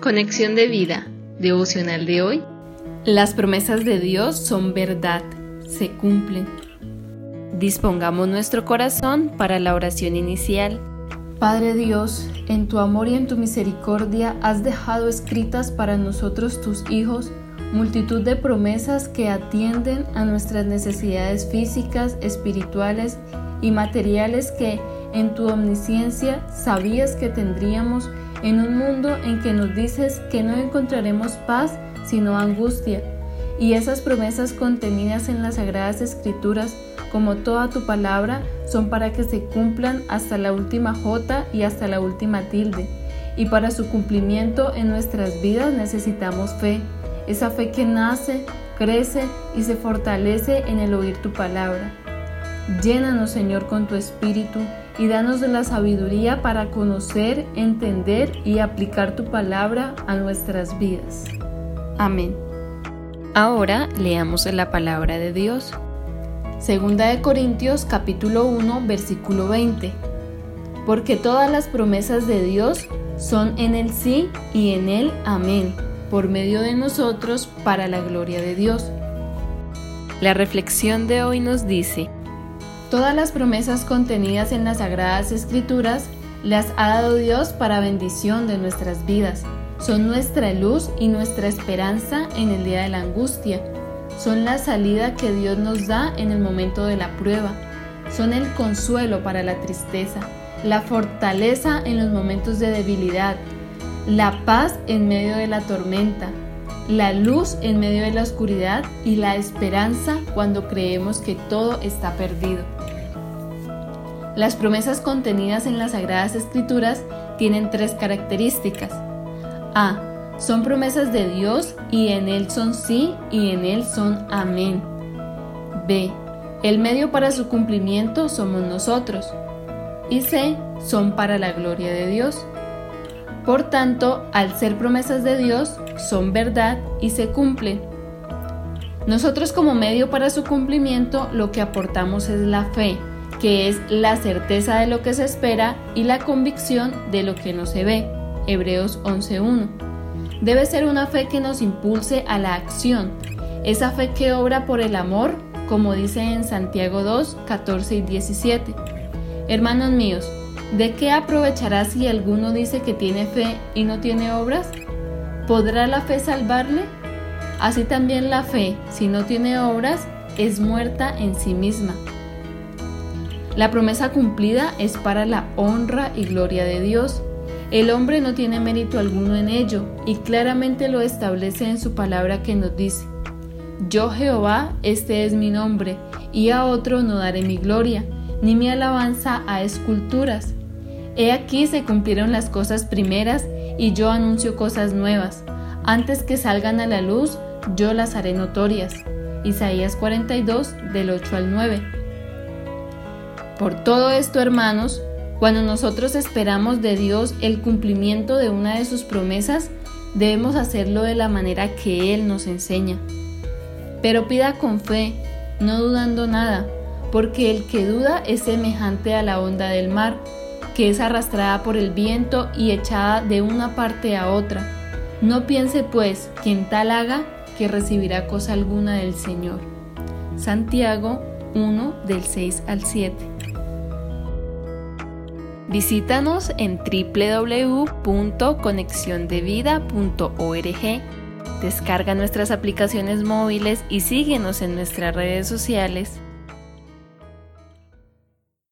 Conexión de vida, devocional de hoy. Las promesas de Dios son verdad, se cumplen. Dispongamos nuestro corazón para la oración inicial. Padre Dios, en tu amor y en tu misericordia has dejado escritas para nosotros tus hijos multitud de promesas que atienden a nuestras necesidades físicas, espirituales y materiales que en tu omnisciencia sabías que tendríamos en un mundo en que nos dices que no encontraremos paz sino angustia. Y esas promesas contenidas en las sagradas escrituras, como toda tu palabra, son para que se cumplan hasta la última jota y hasta la última tilde. Y para su cumplimiento en nuestras vidas necesitamos fe, esa fe que nace, crece y se fortalece en el oír tu palabra. Llénanos, Señor, con tu espíritu y danos de la sabiduría para conocer, entender y aplicar tu palabra a nuestras vidas. Amén. Ahora leamos la palabra de Dios. Segunda de Corintios capítulo 1 versículo 20. Porque todas las promesas de Dios son en el sí y en el amén, por medio de nosotros para la gloria de Dios. La reflexión de hoy nos dice, Todas las promesas contenidas en las Sagradas Escrituras las ha dado Dios para bendición de nuestras vidas. Son nuestra luz y nuestra esperanza en el día de la angustia. Son la salida que Dios nos da en el momento de la prueba. Son el consuelo para la tristeza, la fortaleza en los momentos de debilidad, la paz en medio de la tormenta, la luz en medio de la oscuridad y la esperanza cuando creemos que todo está perdido. Las promesas contenidas en las Sagradas Escrituras tienen tres características. A. Son promesas de Dios y en Él son sí y en Él son amén. B. El medio para su cumplimiento somos nosotros. Y C. Son para la gloria de Dios. Por tanto, al ser promesas de Dios, son verdad y se cumplen. Nosotros como medio para su cumplimiento lo que aportamos es la fe, que es la certeza de lo que se espera y la convicción de lo que no se ve. Hebreos 11.1. Debe ser una fe que nos impulse a la acción, esa fe que obra por el amor, como dice en Santiago 2, 14 y 17. Hermanos míos, ¿de qué aprovechará si alguno dice que tiene fe y no tiene obras? ¿Podrá la fe salvarle? Así también la fe, si no tiene obras, es muerta en sí misma. La promesa cumplida es para la honra y gloria de Dios. El hombre no tiene mérito alguno en ello y claramente lo establece en su palabra que nos dice, Yo Jehová, este es mi nombre, y a otro no daré mi gloria, ni mi alabanza a esculturas. He aquí se cumplieron las cosas primeras y yo anuncio cosas nuevas. Antes que salgan a la luz, yo las haré notorias. Isaías 42 del 8 al 9. Por todo esto, hermanos, cuando nosotros esperamos de Dios el cumplimiento de una de sus promesas, debemos hacerlo de la manera que Él nos enseña. Pero pida con fe, no dudando nada, porque el que duda es semejante a la onda del mar, que es arrastrada por el viento y echada de una parte a otra. No piense pues quien tal haga que recibirá cosa alguna del Señor. Santiago 1 del 6 al 7. Visítanos en www.conexiondevida.org. Descarga nuestras aplicaciones móviles y síguenos en nuestras redes sociales